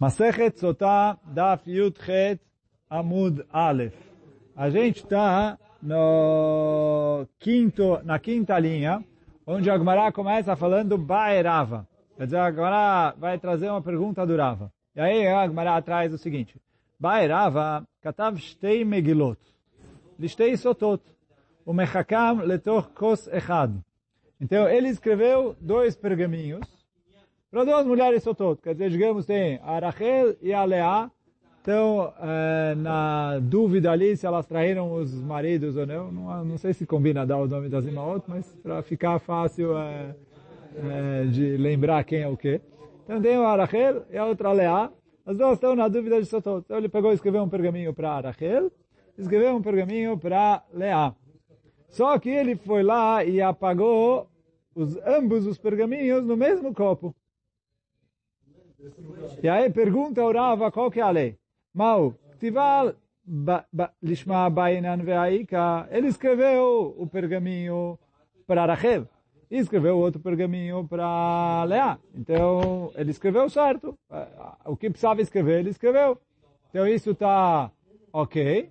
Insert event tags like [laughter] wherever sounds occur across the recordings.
Masechet Sotah Daf Yud Chet Amud Aleph. A gente está no quinto, na quinta linha, onde a Gemara começa falando Baerava. Quer dizer, a Gemara vai trazer uma pergunta do Rava. E aí a Gemara traz o seguinte. Baerava katav shtei megilot. Lishtei sotot. O mechakam letoch kos echad. Então ele escreveu dois pergaminhos para duas mulheres sotot. Quer dizer, digamos, tem a Rachel e a Leá, estão é, na dúvida ali se elas traíram os maridos ou não. Não, não sei se combina dar o nome das imaot, mas para ficar fácil é, é, de lembrar quem é o quê. Então tem a Rachel e a outra Leá. As duas estão na dúvida de sotot. Então ele pegou e escreveu um pergaminho para a Rachel, escreveu um pergaminho para Leá. Só que ele foi lá e apagou os, ambos os pergaminhos no mesmo copo. E aí pergunta ao Rava qual que é a lei. Mal, Tival Lishma Bainan Veaika, ele escreveu o pergaminho para Rachel e escreveu outro pergaminho para Leá. Então, ele escreveu certo. O que precisava escrever, ele escreveu. Então, isso está ok.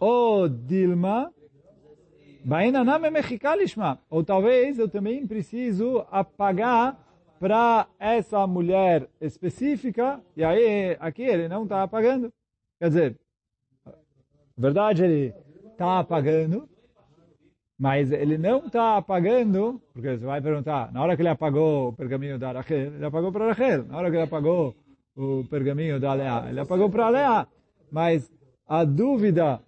O Dilma, Bainanam Mechika Ou talvez eu também preciso apagar para essa mulher específica, e aí aqui ele não está apagando. Quer dizer, verdade ele está apagando, mas ele não está apagando, porque você vai perguntar, na hora que ele apagou o pergaminho da Rachel, ele apagou para Rachel. Na hora que ele apagou o pergaminho da Leá, ele apagou para Leá. Mas a dúvida,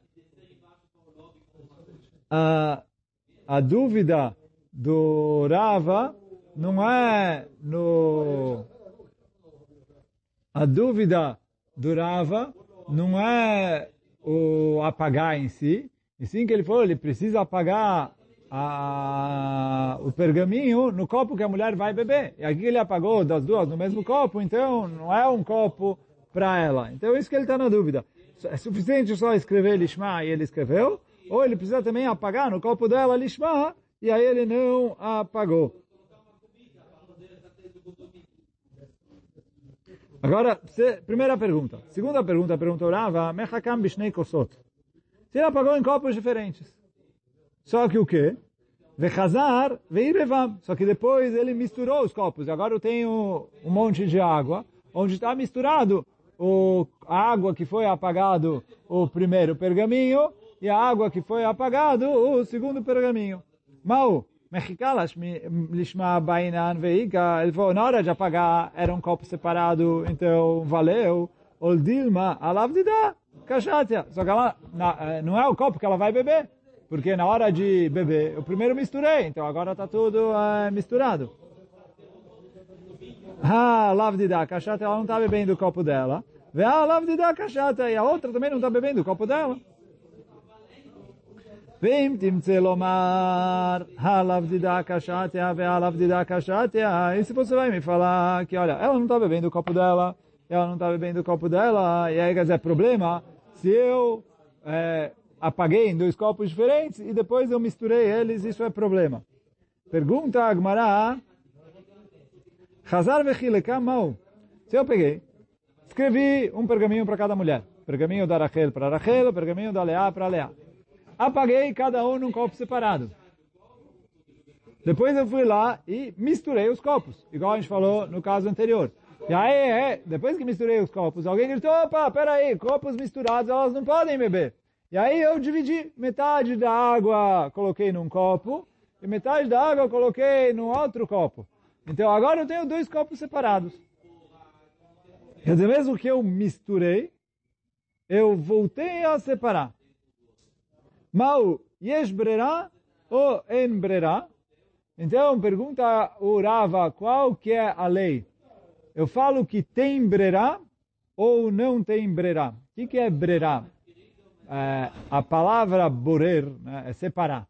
a, a dúvida do Rava não é no... A dúvida do Rava não é o apagar em si, e sim que ele falou, ele precisa apagar a, o pergaminho no copo que a mulher vai beber. E aqui ele apagou das duas no mesmo copo, então não é um copo para ela. Então isso que ele está na dúvida. É suficiente só escrever Lishma e ele escreveu, ou ele precisa também apagar no copo dela Lishma, e aí ele não apagou. Agora, primeira pergunta. Segunda pergunta, perguntou Rava, Mechakam Bishnei Kosot. Se ele apagou em copos diferentes. Só que o quê? Vechazar, veirevam. Só que depois ele misturou os copos. Agora eu tenho um monte de água, onde está misturado o, a água que foi apagado o primeiro pergaminho e a água que foi apagado o segundo pergaminho. Mal, Na hora de apagar era um copo separado, então valeu. O Dilma, alav de dar, cachatia. Só que ela, não é o copo que ela vai beber, porque na hora de beber, eu primeiro misturei, então agora está tudo é, misturado. Ah, alav de dar, cachatia, ela não está bebendo o copo dela. Vê, alav de dar, cachatia, e a outra também não está bebendo o copo dela. ואם תמצא לומר, halav dida kashatia ve'alav dida kashatia, e se você vai me falar que, olha, ela não está bebendo o copo dela, ela não está bebendo o copo dela, e aí quer dizer, problema, se eu é, apaguei em dois copos diferentes e depois eu misturei eles, isso é problema. Pergunta a Agmará, Hazar vechilekam mau. Se eu peguei, escrevi um pergaminho para cada mulher. Pergaminho da Rachel para Rachel, pergaminho da Leá para Leá apaguei cada um num copo separado. Depois eu fui lá e misturei os copos, igual a gente falou no caso anterior. E aí, é, depois que misturei os copos, alguém gritou, opa, peraí, copos misturados, elas não podem beber. E aí eu dividi, metade da água coloquei num copo, e metade da água eu coloquei num outro copo. Então agora eu tenho dois copos separados. Quer dizer, mesmo que eu misturei, eu voltei a separar. Mal, yesh brera ou en brera? Então, pergunta o Rava, qual que é a lei? Eu falo que tem brera ou não tem brera? O que, que é brera? É, a palavra borer né, é separar.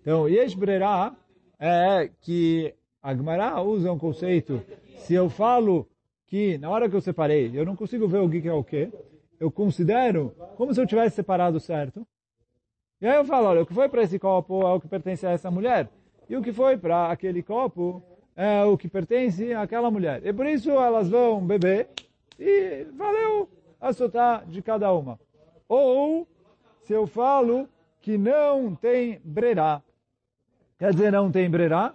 Então, yesh brera é que a Gemara usa um conceito. Se eu falo que na hora que eu separei, eu não consigo ver o que é o que, eu considero como se eu tivesse separado certo. E aí eu falo, olha, o que foi para esse copo é o que pertence a essa mulher. E o que foi para aquele copo é o que pertence àquela mulher. E por isso elas vão beber e valeu a sotá de cada uma. Ou, se eu falo que não tem brerá, quer dizer, não tem brerá,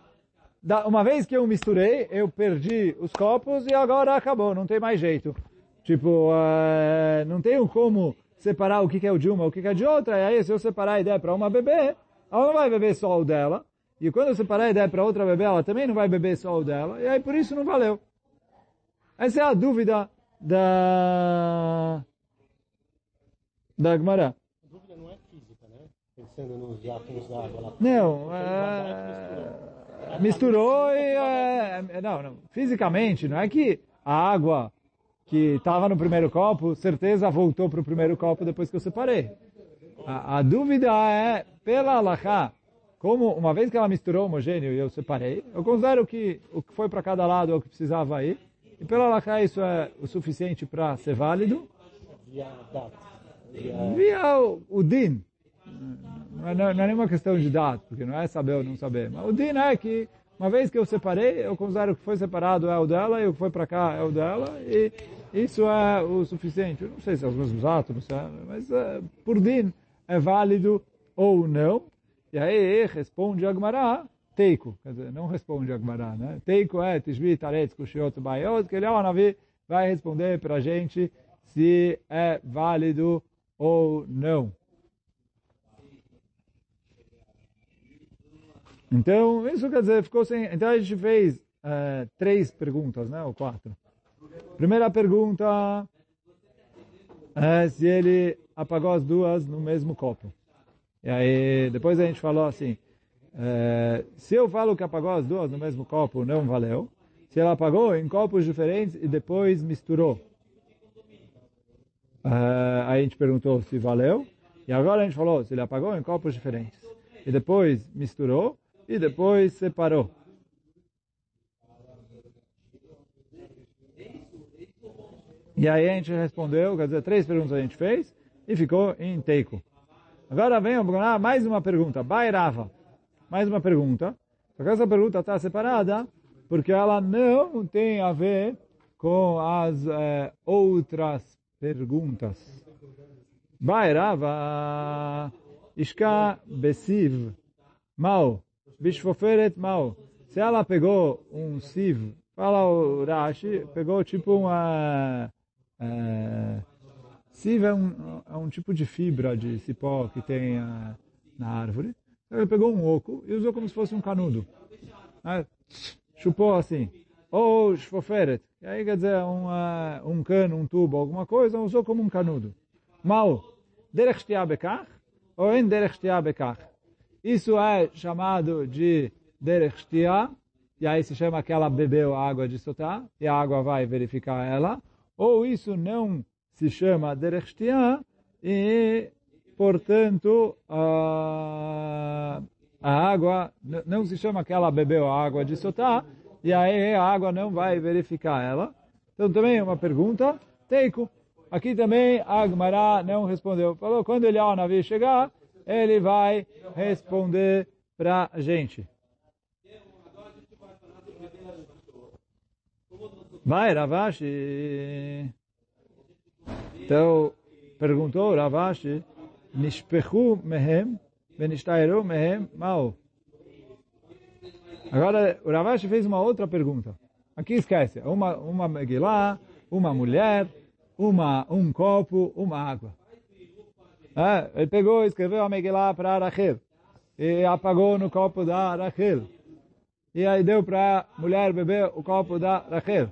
uma vez que eu misturei, eu perdi os copos e agora acabou, não tem mais jeito. Tipo, uh, não tenho como separar o que é o de uma, o que é de outra, e aí se eu separar a ideia para uma beber, ela não vai beber só o dela, e quando eu separar a ideia para outra beber, ela também não vai beber só o dela, e aí por isso não valeu. Essa é a dúvida da da Gemara. A dúvida não é física, né? Pensando nos átomos da água lá. Não, é... misturou e... É... Não, não. Fisicamente, não é que a água que estava no primeiro copo, certeza voltou para o primeiro copo depois que eu separei. A, a dúvida é, pela alahá, como uma vez que ela misturou homogêneo e eu separei, eu considero que o que foi para cada lado é o que precisava ir. E pela alahá isso é o suficiente para ser válido. Via o, o din. Não é, não é nenhuma questão de data, porque não é saber ou não saber. Mas o din é que uma vez que eu separei, eu considero que foi separado é o dela e o que foi para cá é o dela e isso é o suficiente. Eu não sei se é os mesmos átomos, mas uh, por din é válido ou não. E aí responde Agmará, Teiko. Quer dizer, não responde Agmará, né? Teiko é Tishbi Taretz Kushiot Bayot, que ele é o Navi, vai responder para a gente se é válido ou não. Então, isso quer dizer, ficou sem... Então a gente fez uh, três perguntas, né? Ou quatro. Primeira pergunta é se ele apagou as duas no mesmo copo. E aí, depois a gente falou assim, é, se eu falo que apagou as duas no mesmo copo, não valeu. Se ela apagou em copos diferentes e depois misturou. É, aí a gente perguntou se valeu. E agora a gente falou se ele apagou em copos diferentes. E depois misturou e depois separou. E aí a gente respondeu, quer dizer, três perguntas a gente fez e ficou em teiko. Agora vem mais uma pergunta. Bairava. Mais uma pergunta. Só que essa pergunta está separada porque ela não tem a ver com as é, outras perguntas. Bairava. Ishka besiv. Mal. Bishfoferet mal. Se ela pegou um siv, fala o Rashi, pegou tipo uma... É, siv é um, é um tipo de fibra de cipó que tem uh, na árvore. Ele pegou um oco e usou como se fosse um canudo. Né? Chupou assim. Ou shfoferet. E aí quer dizer um, uh, um cano, um tubo, alguma coisa, usou como um canudo. Mal. Derech bekach ou em derech. Isso é chamado de derech e aí se chama que ela bebeu água de sotá, e a água vai verificar ela. Ou isso não se chama derech e portanto, a, a água não se chama que ela bebeu a água de Sotá, e aí a água não vai verificar ela. Então também é uma pergunta, Teiko. Aqui também Agmará não respondeu. Falou, quando ele ao navio chegar, ele vai responder para a gente. Vai, Ravashi. Então, perguntou Ravashi, nishpechu mehem, venishtaeru mehem mao. Agora, o Ravashi fez uma outra pergunta. Aqui esquece, uma, uma Megillah, uma mulher, uma, um copo, uma água. É, ele pegou e escreveu a Megillah para Rachel. E apagou no copo da Rachel. E aí deu para a mulher beber o copo da Rachel.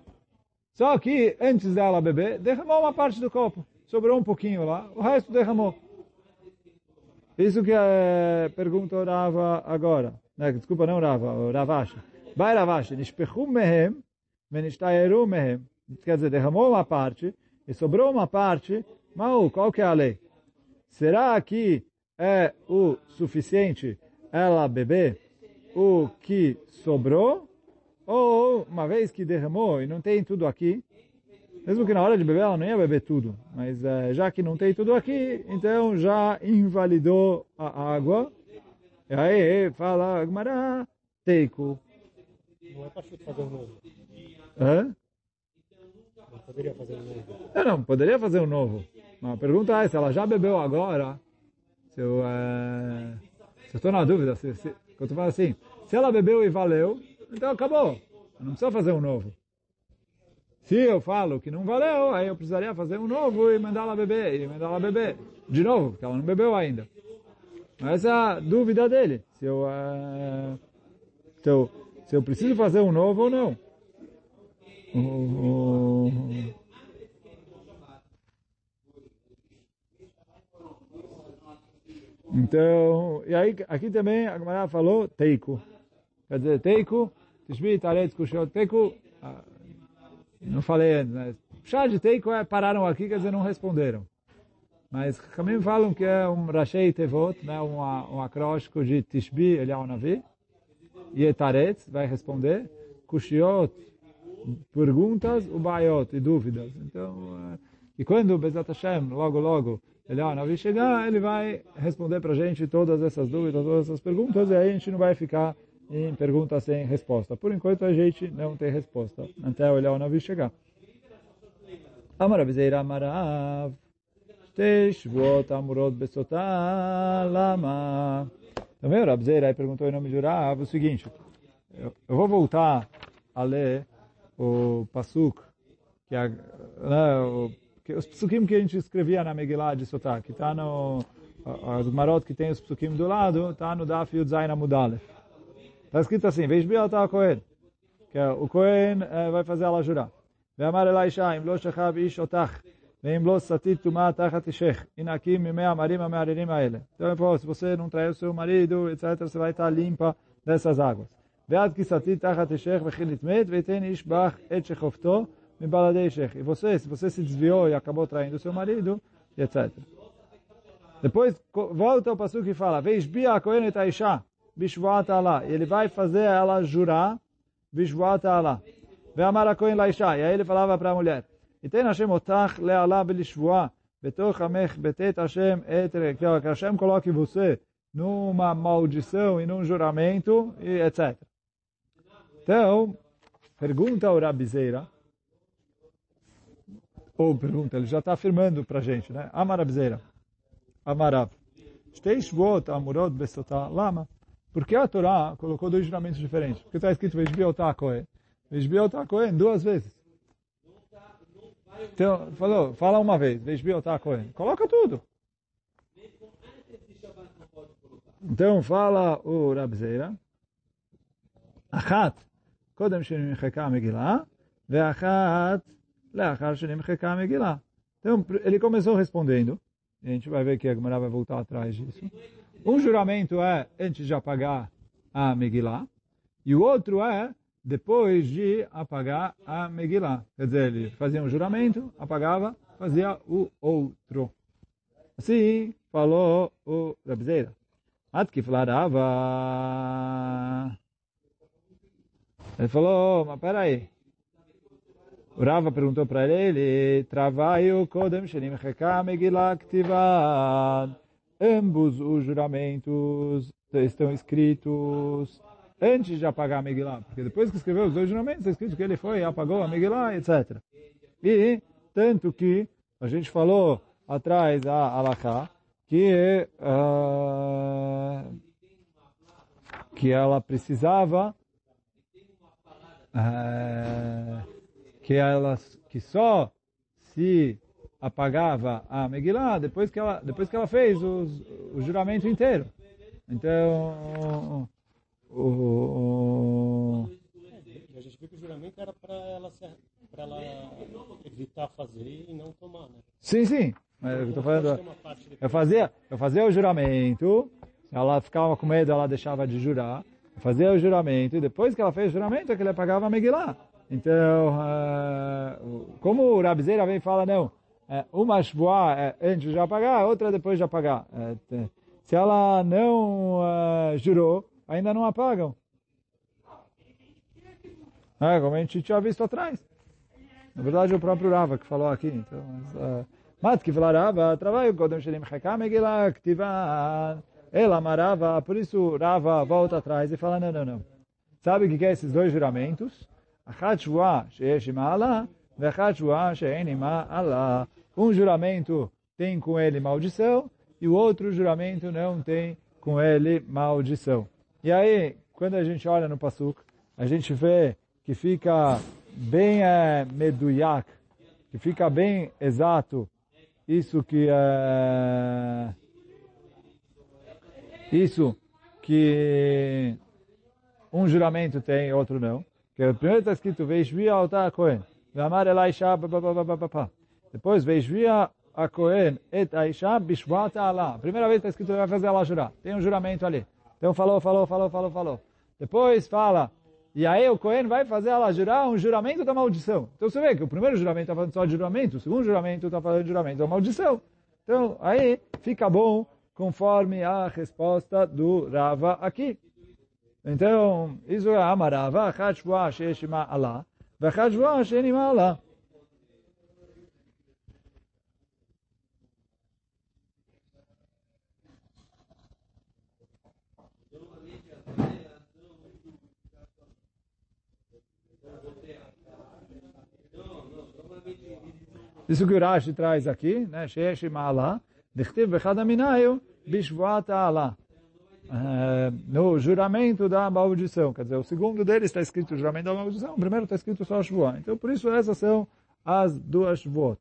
Só que, antes dela beber, derramou uma parte do copo. Sobrou um pouquinho lá, o resto derramou. Isso que é, pergunta o Rava agora. Né, desculpa, não Rava, o Ravashi. Vai Ravashi, nishpechu mehem, venishtaeru mehem. Quer dizer, derramou uma parte e sobrou uma parte, mas qual que é a lei? Será que é o suficiente ela beber o que sobrou? Ou, uma vez que derramou e não tem tudo aqui, mesmo que na hora de beber ela não ia beber tudo, mas uh, já que não tem tudo aqui, então já invalidou a água. E aí fala Agmará, Teiko. Não é para fazer um novo. Hã? Não poderia fazer um novo. Não, não, poderia fazer um novo. Mas a pergunta é, se ela já bebeu agora, se eu é, estou na dúvida, se, se, eu estou assim, se ela bebeu e valeu, então acabou. Eu não precisa fazer um novo. Se eu falo que não valeu, aí eu precisaria fazer um novo e mandar ela beber, e mandar ela beber de novo, porque ela não bebeu ainda. Mas essa é a dúvida dele, se eu, é, se eu, se eu preciso fazer um novo ou não. Então, e aí aqui também a Gemara falou teiko. Quer dizer, teiko, tishbi, taretz, kushot, teiko, ah, não falei antes, mas chá de teiko é pararam aqui, quer dizer, não responderam. Mas também falam que é um rachei tevot, né, um, um acróstico de tishbi, ele é um navi, e etaretz, vai responder, kushiot, perguntas, o baiot, e dúvidas. Então, e quando o Bezat Hashem, logo, logo, ele, Navi chegar, ele vai responder para a gente todas essas dúvidas, todas essas perguntas, e aí a gente não vai ficar em pergunta sem resposta. Por enquanto a gente não tem resposta, até o Navi chegar. Amar Avizeira Amarav, Teshvot Amurot Besotá Lama. Também o Rabzeira aí perguntou em nome de Rav o seguinte, eu, eu vou voltar a ler o Pasuk, que é, né, o que [laughs] os psukim que a gente escrevia na Megillah de Sotá, que está no as marot que tem os psukim do lado, está no Daf Yud Zayin Amudalef. Está escrito assim, Veishbi al Kohen, que é, o Kohen é, vai fazer ela jurar. ואמר אלי אישה, אם לא שכב איש אותך, ואם לא סטית טומאה תחת אישך, הנה הקים ממי המרים המערערים האלה. Então, se você não traiu seu marido, etc., você vai estar limpa dessas águas. ועד כי סטית תחת אישך וכי נטמאת, ויתן איש בך את שכבתו, e você, se você se desviou e acabou traindo seu marido, etc. Depois volta ao passo que fala, Veishbia Kohen et Aisha, Bishvuat Allah. Ele vai fazer ela jurar, Bishvuat Allah. Ve'amar a Kohen Laisha. E aí ele falava para a mulher, Iten Hashem otach le'ala belishvua, betoch amech betet Hashem et que Hashem coloque você numa maldição e num juramento, e etc. Então, pergunta ao Rabizeira, ou pergunta, ele já está afirmando para a gente, né? Amarabzeira. Amarab. Steishvot amurot bestotá lama. Por que a Torá colocou dois juramentos diferentes? Porque está escrito Vejbiotá Kohen. Vejbiotá Kohen duas vezes. Então, falou, fala uma vez, Vejbiotá Kohen. Coloca tudo. Então fala o Rabzeira. Achat. Kodem Shemim Chekam Megillah. Ve'achat então, ele começou respondendo, a gente vai ver que a Gemara vai voltar atrás disso. Um juramento é antes de apagar a Megillah, e o outro é depois de apagar a Megillah. Quer dizer, ele fazia um juramento, apagava, fazia o outro. Assim falou o Rabzeira. Atki falarava. Ele falou, mas peraí, o Rava perguntou para ele, Travaio Kodem Shenim Cheka Megillah Ktivad. Ambos os juramentos estão escritos antes de apagar a Megillah, porque depois que escreveu os dois juramentos, está escrito que ele foi e apagou a Megillah, etc. E, tanto que, a gente falou atrás a Alaká, que, uh, que ela precisava uh, que ela que só se apagava a Megillah depois que ela depois que ela fez os, o juramento inteiro. Então o, o, a gente viu que o juramento era para ela para ela evitar fazer e não tomar, né? Sim, sim. Eu tô falando, eu fazia eu fazia o juramento, ela ficava com medo, ela deixava de jurar. Fazia o juramento e depois que ela fez o juramento é que ele apagava a Megillah. Então, uh, como o Rabzeira vem e fala, não, é, uma shvoah é antes de apagar, outra depois de apagar. É, se ela não uh, jurou, ainda não apagam. É, como a gente tinha visto atrás. Na verdade, o próprio Rava que falou aqui. Então, mas que falar Rava, trabalho Kodem Sherim Chekam Megillah Ktivan. Ela amarava, por isso Rava volta atrás e fala, não, não, não. Sabe o que é esses dois juramentos? Achat shvuah sheyesh ma'ala, ve'achat shvuah she'en ma'ala. Um juramento tem com ele maldição, e o outro juramento não tem com ele maldição. E aí, quando a gente olha no Pasuk, a gente vê que fica bem é, meduyak, que fica bem exato isso que é, isso que um juramento tem outro não. Que primeiro está escrito Veishvia alta Cohen, Vamar Elisha, depois Veishvia a Cohen et Aisha bishvat ala. Primeira vez está escrito vai fazer ela jurar. Tem um juramento ali. Então falou, falou, falou, falou, falou. Depois fala, e aí o Cohen vai fazer ela jurar um juramento da maldição. Então você vê que o primeiro juramento está falando só de juramento, o segundo juramento está falando de juramento da maldição. Então aí fica bom conforme a resposta do Rava aqui. Então, isso é Amarava, Achat Shvuah Sheishima Allah, Vachat Shvuah Sheinima Allah. Isso que o Rashi traz aqui, né? Sheesh Ma'ala, Dichtiv Bechad Aminayu, Bishvuat Ala. No juramento da maldição. Quer dizer, o segundo deles está escrito juramento da maldição, o primeiro está escrito só Shvuah. Então, por isso, essas são as duas Shvuot.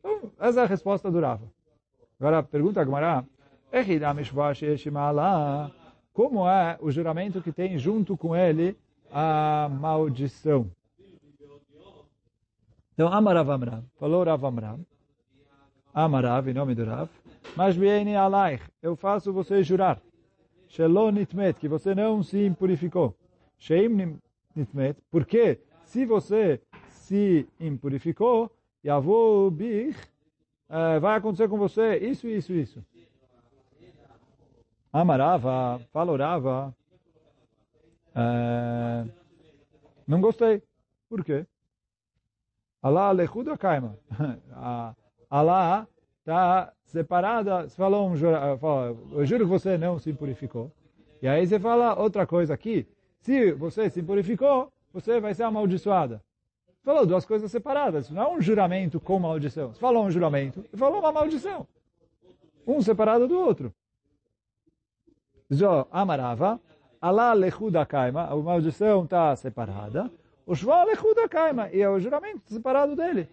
Então, essa é a resposta do Rava. Agora, pergunta a Gemara, como é o juramento que tem junto com ele a maldição? Então, Amarav Amram, falou Rav Amram, Amarav, em nome do Rav, mas Bieni Alaich, eu faço você jurar, Shelon Nitmet, que você não se impurificou, Sheim Nitmet, porque se você se impurificou, Yavô Bich, vai acontecer com você isso, isso, isso. Amarava, falou Rava, não gostei. Por quê? Allah lechuda kaima. Allah está separada. Você falou um jura, fala, eu juro que você não se purificou. E aí você fala outra coisa aqui. Se você se purificou, você vai ser amaldiçoada. Falou duas coisas separadas. Não é um juramento com maldição. Você falou um juramento e falou uma maldição. Um separado do outro. Zó amarava. Allah lechuda kaima. A maldição está separada. O Shval é Kaima, e é o juramento separado dele.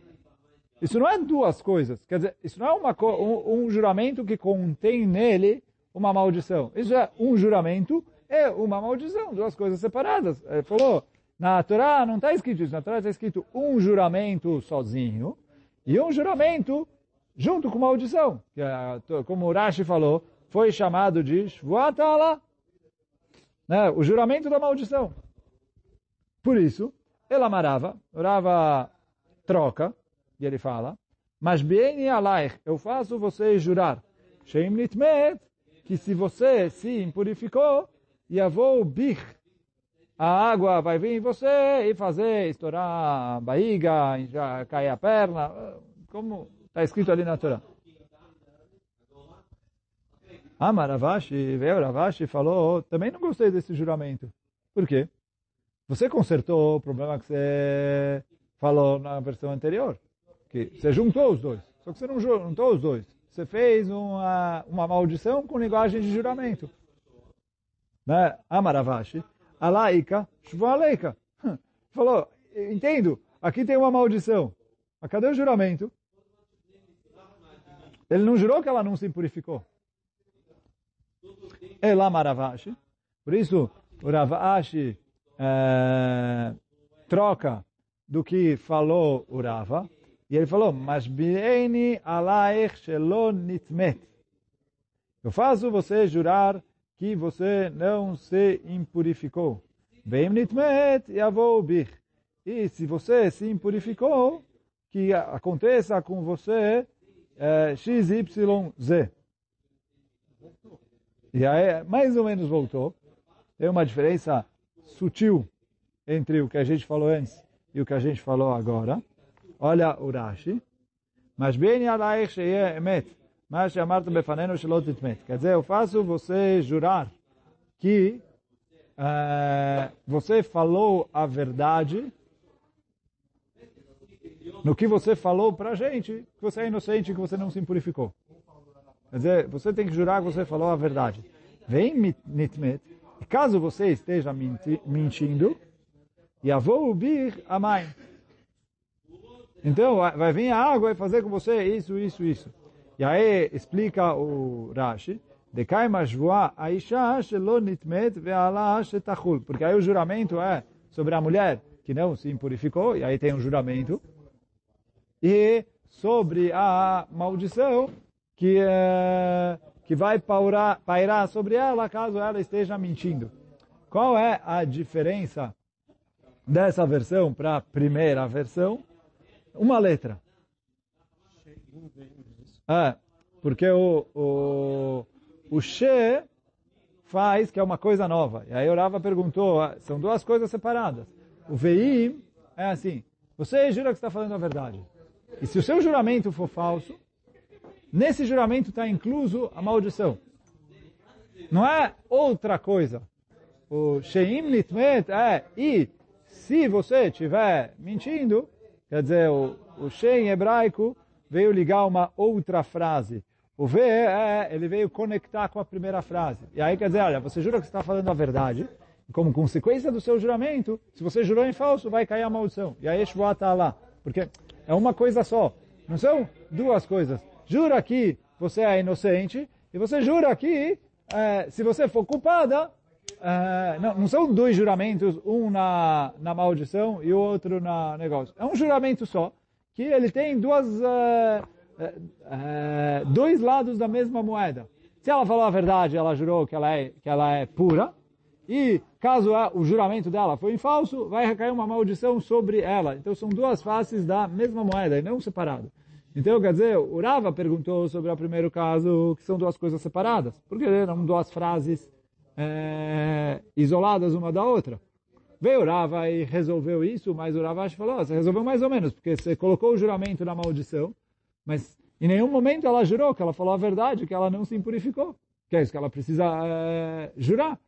Isso não é duas coisas. Quer dizer, isso não é uma, um, um juramento que contém nele uma maldição. Isso é um juramento e uma maldição, duas coisas separadas. Ele falou, na Torá não está escrito isso. Na Torá está escrito um juramento sozinho e um juramento junto com maldição. Que, como o Rashi falou, foi chamado de Shvuatala, né? o juramento da maldição. Por isso, ela amarava, Rava troca, e ele fala, mas bem alaich, eu faço você jurar, sheim nitmet, que se você se impurificou, yavou bich, a água vai vir em você e fazer estourar a barriga, cair a perna, como está escrito ali na Torá. Amaravashi, veio Ravashi falou, também não gostei desse juramento. Por quê? Você consertou o problema que você falou na versão anterior. Que você juntou os dois. Só que você não juntou os dois. Você fez uma, uma maldição com linguagem de juramento. Né? Amaravashi. Alaika, shvaleika. Falou, entendo, aqui tem uma maldição. Mas cadê o juramento? Ele não jurou que ela não se purificou. Ela Maravashi. Por isso, o Ravashi é, troca do que falou o Rava. E ele falou, mas bieni alaich shelon nitmet. Eu faço você jurar que você não se impurificou. Bem nitmet yavou bich. E se você se impurificou, que aconteça com você é, XYZ. E aí, mais ou menos voltou. Tem uma diferença sutil entre o que a gente falou antes e o que a gente falou agora. Olha o Rashi. Mas bem alaich sheye emet. Mas chamarto befanenu shelot titmet. Quer dizer, eu faço você jurar que é, você falou a verdade no que você falou para a gente, que você é inocente, que você não se impurificou. Quer dizer, você tem que jurar que você falou a verdade. Vem nitmet, caso você esteja mentindo, e avô ubir a mãe. Então, vai vir a água e fazer com você isso, isso, isso. E aí explica o Rashi, porque aí o juramento é sobre a mulher que não se impurificou, e aí tem um juramento, e sobre a maldição que, é, que vai pairar, pairar sobre ela caso ela esteja mentindo. Qual é a diferença dessa versão para a primeira versão? Uma letra. É, porque o, o, o She faz que é uma coisa nova. E aí o Rava perguntou, ah, são duas coisas separadas. O Veim é assim, você jura que está falando a verdade. E se o seu juramento for falso, nesse juramento está incluso a maldição. Não é outra coisa. O Sheim Nitmet é, e se você estiver mentindo, quer dizer, o, o Sheim hebraico veio ligar uma outra frase. O V, é, ele veio conectar com a primeira frase. E aí quer dizer, olha, você jura que está falando a verdade, e como consequência do seu juramento, se você jurou em falso, vai cair a maldição. E aí Shua está lá. Porque é uma coisa só. Não são duas coisas. Jura que você é inocente e você jura que é, se você for culpada, é, não, não, são dois juramentos, um na, na maldição e o outro na negócio. É um juramento só, que ele tem duas, é, é dois lados da mesma moeda. Se ela falou a verdade, ela jurou que ela é, que ela é pura, e caso o juramento dela foi em falso, vai recair uma maldição sobre ela. Então são duas faces da mesma moeda e não separado. Então, quer dizer, o perguntou sobre o primeiro caso, que são duas coisas separadas. Porque eram duas frases é, isoladas uma da outra. Veio o Rava e resolveu isso, mas o falou, você resolveu mais ou menos, porque você colocou o juramento na maldição, mas em nenhum momento ela jurou que ela falou a verdade, que ela não se impurificou. Que é isso que ela precisa é, jurar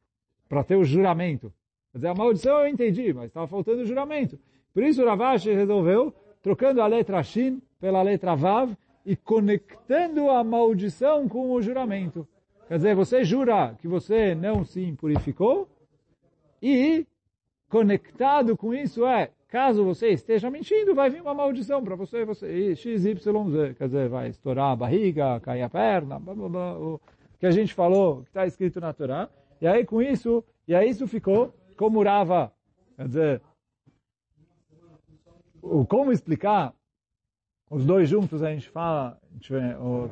para ter o juramento. Quer dizer, a maldição eu entendi, mas estava faltando o juramento. Por isso o resolveu, trocando a letra Shin pela letra Vav e conectando a maldição com o juramento. Quer dizer, você jura que você não se impurificou e conectado com isso é, caso você esteja mentindo, vai vir uma maldição para você, você e XYZ. Quer dizer, vai estourar a barriga, cair a perna, blá, blá, blá, o que a gente falou, que está escrito na Torá. E aí com isso, e aí isso ficou como Rava. Quer dizer, como explicar os dois juntos a gente fala, a gente,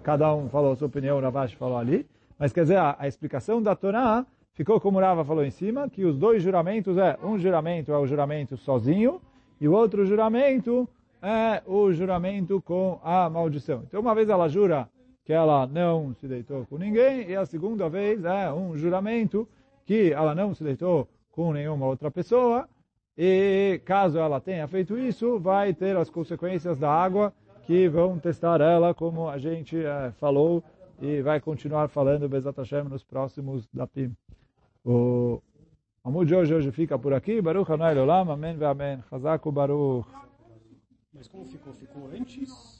cada um falou a sua opinião, o Ravash falou ali, mas quer dizer, a, a, explicação da Torá ficou como Rava falou em cima, que os dois juramentos é, um juramento é o juramento sozinho, e o outro juramento é o juramento com a maldição. Então uma vez ela jura que ela não se deitou com ninguém, e a segunda vez é um juramento que ela não se deitou com nenhuma outra pessoa, e caso ela tenha feito isso, vai ter as consequências da água que vão testar ela, como a gente é, falou, e vai continuar falando Bezat Hashem nos próximos dapim. O Amud de hoje, hoje fica por aqui. Baruch Hanai Olam, Amém ve Amém. Chazak Baruch. Mas como ficou? Ficou antes?